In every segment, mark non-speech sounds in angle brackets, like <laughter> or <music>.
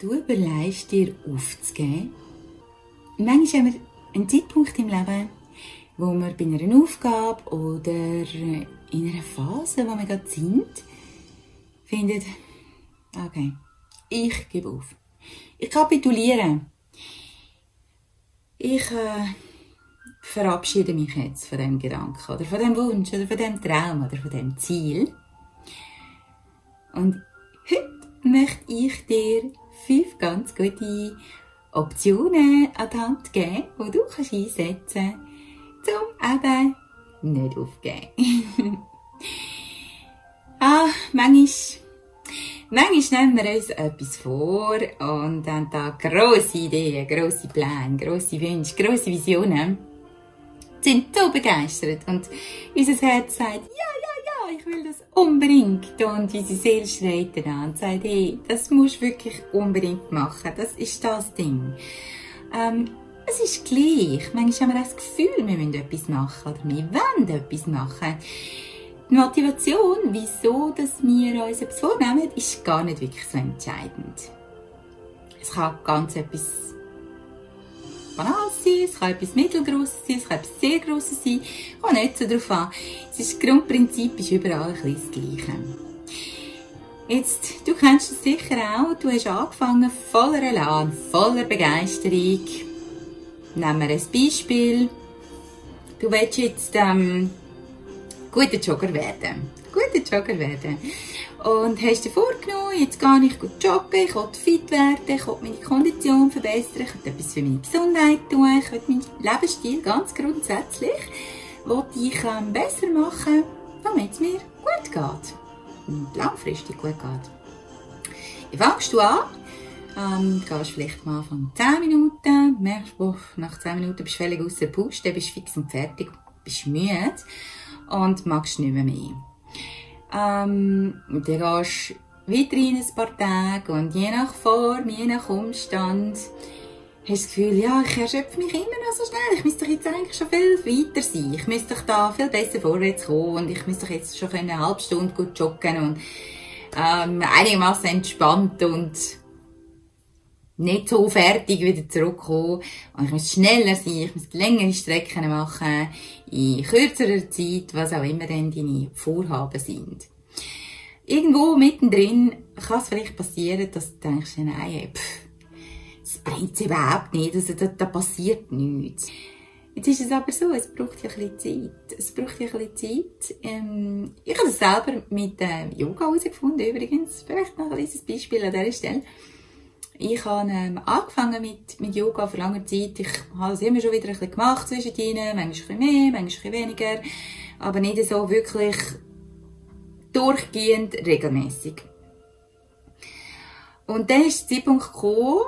Du überlegst dir aufzugeben. Manchmal haben wir einen Zeitpunkt im Leben, wo wir bei einer Aufgabe oder in einer Phase, wo wir gerade sind, finden, okay, ich gebe auf. Ich kapituliere. Ich äh, verabschiede mich jetzt von dem Gedanken oder von dem Wunsch oder von dem Traum oder von dem Ziel. Und heute möchte ich dir fünf ganz gute Optionen an die Hand geben, die du kannst einsetzen kannst, um eben nicht aufzugeben. <laughs> ah, manchmal, manchmal nehmen wir uns etwas vor und haben da grosse Ideen, grosse Pläne, grosse Wünsche, grosse Visionen. Sind so begeistert und unser Herz sagt, ja, ich will das unbedingt. Und unsere Seele schreit dann an und sagt, hey, das musst du wirklich unbedingt machen. Das ist das Ding. Ähm, es ist gleich. Manchmal haben wir das Gefühl, wir müssen etwas machen oder wir wollen etwas machen. Die Motivation, wieso dass wir uns etwas vornehmen, ist gar nicht wirklich so entscheidend. Es kann ganz etwas banal sein, es kann etwas mittelgrosses sein, es kann etwas sehr grosses sein, kommt nicht so darauf an. Das Grundprinzip ist überall ein das Gleiche. Jetzt, du kennst es sicher auch, du hast angefangen voller Elan, voller Begeisterung. Nehmen wir ein Beispiel. Du willst jetzt ähm, guter Jogger werden. Guter Jogger werden. Und hast dir vorgenommen, jetzt gar nicht gut joggen, ich will fit werden, ich will meine Kondition verbessern, ich will etwas für meine Gesundheit tun, ich will meinen Lebensstil ganz grundsätzlich, will ich ähm, besser machen, damit es mir gut geht. Und langfristig gut geht. Wie fangst du an? Ähm, gehst vielleicht mal von 10 Minuten, merkst, du, nach 10 Minuten bist du völlig aus der Puste, bist fix und fertig, bist müde und magst nicht mehr mehr. Ähm, dann gehst du weiter in ein paar Tage und je nach Form, je nach Umstand, hast du das Gefühl, ja, ich erschöpfe mich immer noch so schnell. Ich müsste doch jetzt eigentlich schon viel weiter sein. Ich müsste doch da viel besser vorwärts kommen und ich müsste doch jetzt schon eine halbe Stunde gut joggen und ähm, einigermaßen entspannt und nicht so fertig wieder zurückkommen. Ich muss schneller sein, ich muss längere Strecken machen, in kürzerer Zeit, was auch immer denn deine Vorhaben sind. Irgendwo mittendrin kann es vielleicht passieren, dass du denkst, nein, pff, das bringt es überhaupt nicht, also da, da passiert nichts. Jetzt ist es aber so, es braucht ja ein bisschen Zeit. Es braucht ja ein bisschen Zeit. Ähm, ich habe das selber mit äh, Yoga herausgefunden, übrigens. Vielleicht noch ein kleines Beispiel an dieser Stelle. Ich habe ähm, angefangen mit, mit Yoga vor langer Zeit. Ich habe es immer schon wieder ein bisschen gemacht zwischendrin. Manchmal ein bisschen mehr, manchmal ein bisschen weniger. Aber nicht so wirklich durchgehend regelmäßig. Und dann ist der Zeitpunkt gekommen,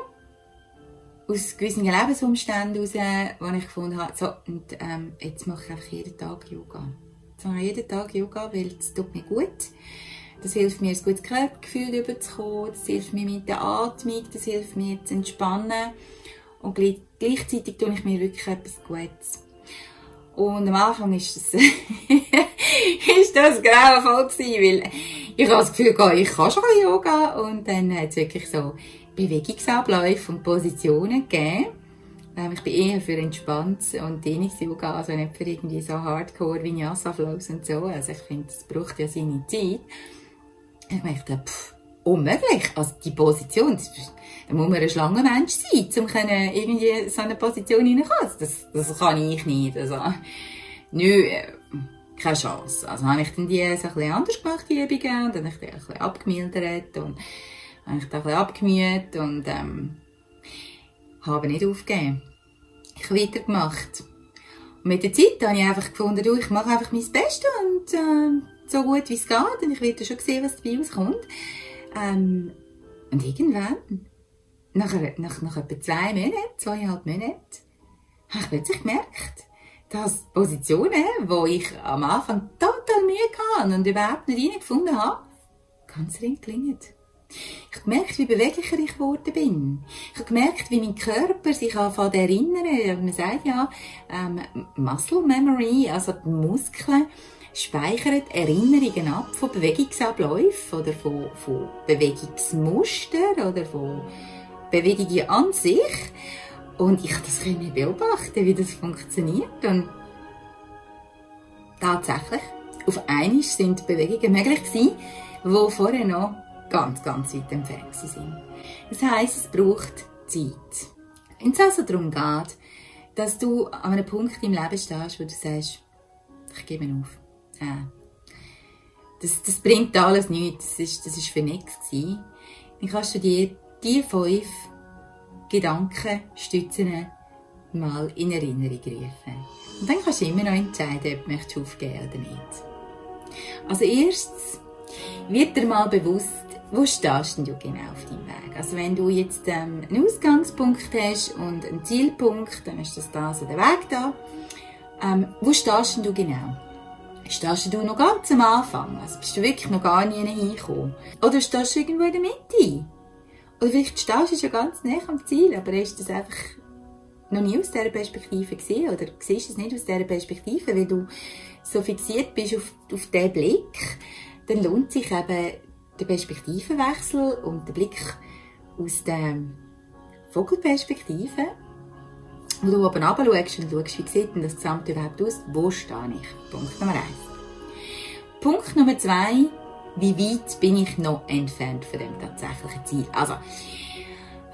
aus gewissen Lebensumständen heraus, wo ich gefunden habe, so, und, ähm, jetzt mache ich einfach jeden Tag Yoga. Jetzt mache ich jeden Tag Yoga, weil es tut mir gut. Das hilft mir, ein gutes Körpergefühl überzukommen, das hilft mir mit der Atmung, das hilft mir zu entspannen. Und gleichzeitig tue ich mir wirklich etwas Gutes. Und am Anfang ist das, <laughs> ist das grauenvoll gewesen, weil ich habe das Gefühl, ich kann schon Yoga. Und dann hat es wirklich so Bewegungsabläufe und Positionen gegeben. Ähm, ich bin eher für entspannt und Dehnungs-Yoga, also nicht für irgendwie so Hardcore Vinyasa-Flows und so. Also ich finde, das braucht ja seine Zeit. Ich dachte, pff, unmöglich. Also die Position, da muss man ein Schlangenmensch sein, um irgendwie so eine Position hineinkommen. Das, das kann ich nicht. Also, nö, keine Chance. Also habe ich dann die so ein anders gemacht, die Übungen, und dann habe ich die ein abgemildert und habe ich da ein abgemüht und ähm, habe nicht aufgegeben. Ich habe weitergemacht. Und mit der Zeit habe ich einfach gefunden, du, ich mache einfach mein Bestes und äh, so gut wie es geht und ich werde schon sehen, was dabei rauskommt. Ähm, und irgendwann, nach, nach, nach etwa zwei Monaten, zweieinhalb Monaten, habe ich plötzlich gemerkt, dass Positionen, wo ich am Anfang total Mühe hatte und überhaupt nicht reingefunden habe, ganz drin gelingen. Ich habe gemerkt, wie beweglicher ich geworden bin. Ich habe gemerkt, wie mein Körper sich anfängt erinnern. Man sagt ja, ähm, Muscle Memory, also die Muskeln, speichert Erinnerungen ab von Bewegungsabläufen oder von, von Bewegungsmustern oder von Bewegungen an sich. Und ich konnte das beobachten, wie das funktioniert. Und tatsächlich, auf einmal sind Bewegungen möglich gewesen, die vorher noch ganz, ganz weit entfernt sind. Das heisst, es braucht Zeit. Wenn es also darum geht, dass du an einem Punkt im Leben stehst, wo du sagst, ich gebe auf. Äh, das, das bringt alles nichts, das ist, das ist für nichts. Dann kannst du dir die fünf Gedankenstützen mal in Erinnerung rufen. Und dann kannst du immer noch entscheiden, ob du aufgeben oder nicht. Also erstes wird dir mal bewusst, wo stehst du genau auf deinem Weg? Also wenn du jetzt ähm, einen Ausgangspunkt hast und einen Zielpunkt, dann ist das da so der Weg da. Ähm, wo stehst du genau? Stehst du noch ganz am Anfang? Also bist du wirklich noch gar nie hingekommen? Oder stehst du irgendwo in der Mitte? Oder vielleicht stehst du schon ganz nah am Ziel, aber ist das einfach noch nie aus dieser Perspektive gesehen oder siehst es nicht aus dieser Perspektive, weil du so fixiert bist auf, auf diesen Blick, dann lohnt sich eben der Perspektivenwechsel und der Blick aus der Vogelperspektive, wo du oben runter schaust und schaust, wie sieht denn das Gesamte überhaupt aus, wo stehe ich? Punkt Nummer eins. Punkt Nummer zwei, wie weit bin ich noch entfernt von dem tatsächlichen Ziel? Also,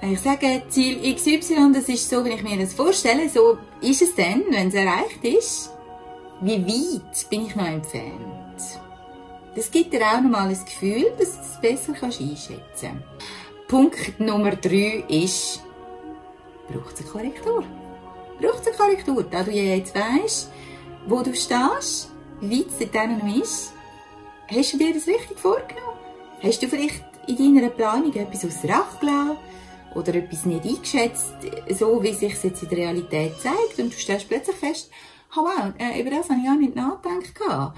wenn ich sage, Ziel XY, das ist so, wie ich mir das vorstelle, so ist es dann, wenn es erreicht ist, wie weit bin ich noch entfernt? Das gibt dir auch nochmal ein Gefühl, dass du es besser einschätzen kannst. Punkt Nummer drei ist, braucht es eine Korrektur? Braucht es eine Korrektur? Da du jetzt weißt, wo du stehst, wie es dort noch ist, hast du dir das richtig vorgenommen? Hast du vielleicht in deiner Planung etwas aus der Acht gelassen? oder etwas nicht eingeschätzt, so wie sich es jetzt in der Realität zeigt und du stellst plötzlich fest, oh wow, äh, über das habe ich gar nicht nachgedacht.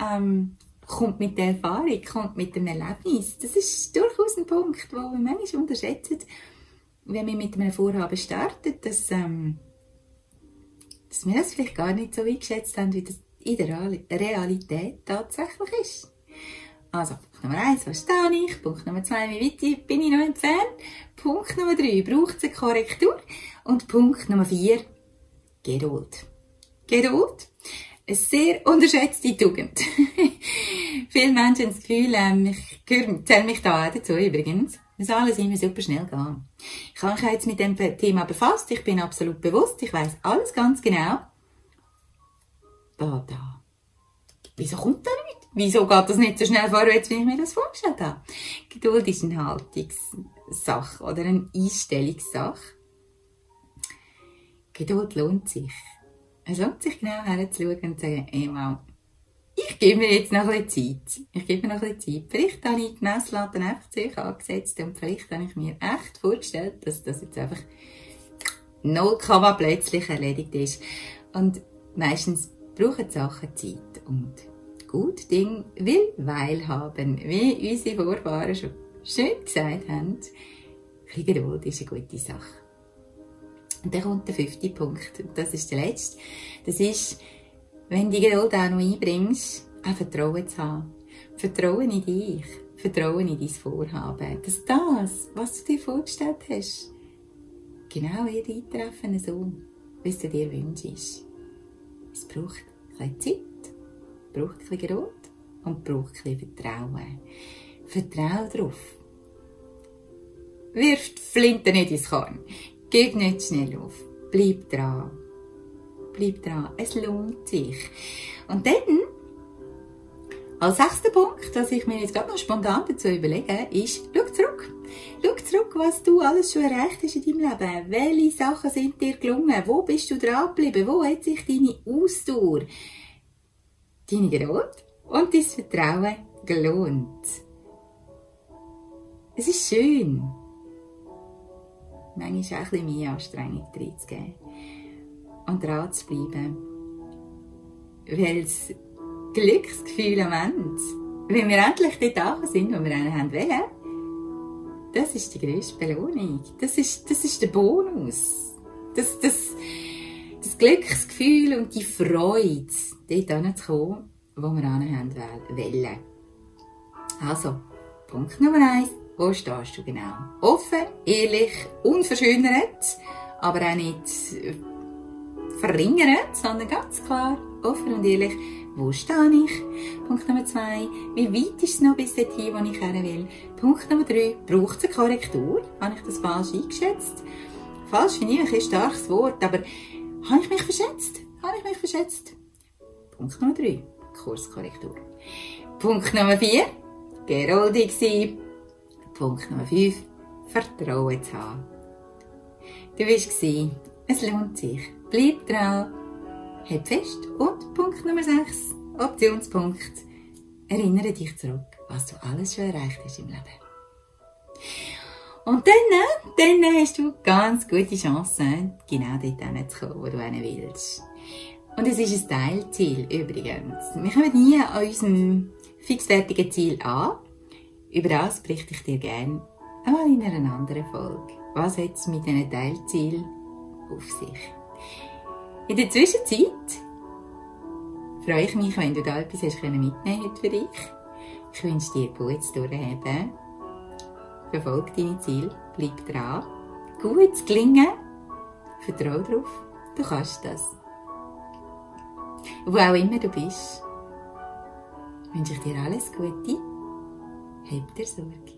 Ähm, kommt mit der Erfahrung, kommt mit dem Erlebnis. Das ist durchaus ein Punkt, den wir manchmal unterschätzen, wenn wir mit einem Vorhaben starten, dass, ähm, dass wir das vielleicht gar nicht so eingeschätzt haben, wie das in der Realität tatsächlich ist. Also, Punkt Nummer eins, was stehe ich? Punkt Nummer zwei, wie weit bin ich noch entfernt? Punkt Nummer drei, braucht es eine Korrektur? Und Punkt Nummer vier, Geduld. Geduld, eine sehr unterschätzte Tugend. <laughs> Viele Menschen haben das Gefühl, ähm, ich zähle mich da auch dazu übrigens, es alles immer super schnell gehen. Ich habe mich jetzt mit dem Thema befasst, ich bin absolut bewusst, ich weiß alles ganz genau. Da, da. Wieso kommt da nicht? Wieso geht das nicht so schnell vorwärts, wie ich mir das vorgestellt habe? Geduld ist eine Haltungssache oder eine Einstellungssache. Geduld lohnt sich. Es lohnt sich genau herzuschauen und zu sagen, ey, mal, ich gebe mir jetzt noch ein bisschen Zeit. Ich gebe mir noch ein bisschen Zeit. Vielleicht habe ich die Messlatte einfach zu euch angesetzt und vielleicht habe ich mir echt vorgestellt, dass das jetzt einfach 0, plötzlich erledigt ist. Und meistens brauchen Sachen Zeit und gut Ding will Weil haben, wie unsere Vorfahren schon schön gesagt haben. Ein Geduld ist eine gute Sache. Und dann kommt der fünfte Punkt, und das ist der letzte. Das ist, wenn die Geduld auch noch einbringst, ein Vertrauen zu haben. Vertrauen in dich, Vertrauen in dein Vorhaben. Dass das, was du dir vorgestellt hast, genau wird eintreffen, so, wie du dir wünschst. Es braucht ein Zeit braucht ein bisschen Geduld und braucht ein bisschen Vertrauen. Vertrau darauf. Wirf die Flinte nicht ins Korn. Gib nicht schnell auf. Bleib dran. Bleib dran. Es lohnt sich. Und dann, als sechster Punkt, was ich mir jetzt gerade noch spontan dazu überlege, ist, schau zurück. Schau zurück, was du alles schon erreicht hast in deinem Leben. Welche Sachen sind dir gelungen? Wo bist du dran geblieben? Wo hat sich deine Ausdauer deine Geduld und dein Vertrauen gelohnt. Es ist schön, manchmal auch ein bisschen mehr Anstrengung reinzugeben und dran zu bleiben. Weil das Glücksgefühl am Ende, wenn wir endlich dort da sind, wo wir einen haben wollen, das ist die grösste Belohnung. Das ist, das ist der Bonus. Das, das, das Glücksgefühl und die Freude, dort hinzukommen, wo wir anhaben wollen. Also, Punkt Nummer eins. Wo stehst du genau? Offen, ehrlich, unverschönert, aber auch nicht verringert, sondern ganz klar, offen und ehrlich, wo stehe ich? Punkt Nummer zwei, wie weit ist es noch bis dorthin, wo ich her will? Punkt Nummer drei, braucht es eine Korrektur? Habe ich das falsch eingeschätzt? Falsch finde ich ein starkes Wort, aber habe ich mich verschätzt? Habe ich mich verschätzt? Punkt Nummer drei, Kurskorrektur. Punkt Nummer vier, Geroldig sein. Punkt Nummer fünf, Vertrauen zu haben. Du bist es lohnt sich. Bleib dran, halt fest. Und Punkt Nummer 6, Optionspunkt. Erinnere dich zurück, was du alles schon erreicht hast im Leben. Und dann, dann hast du ganz gute Chancen, genau dort hinzukommen, wo du hin willst. Und es ist ein Teilziel übrigens. Wir kommen nie an unserem fixfertigen Ziel an. Über das berichte ich dir gerne einmal in einer anderen Folge. Was hat es mit diesen Teilzielen auf sich? In der Zwischenzeit freue ich mich, wenn du da etwas hast mitnehmen für dich. Ich wünsche dir gutes Durchheben. Verfolge deine Ziele, bleib dran. Gutes Gelingen. Vertraue darauf, du kannst das. Wo auch immer du bist, wünsche ich dir alles Gute. Hab dir Sorge.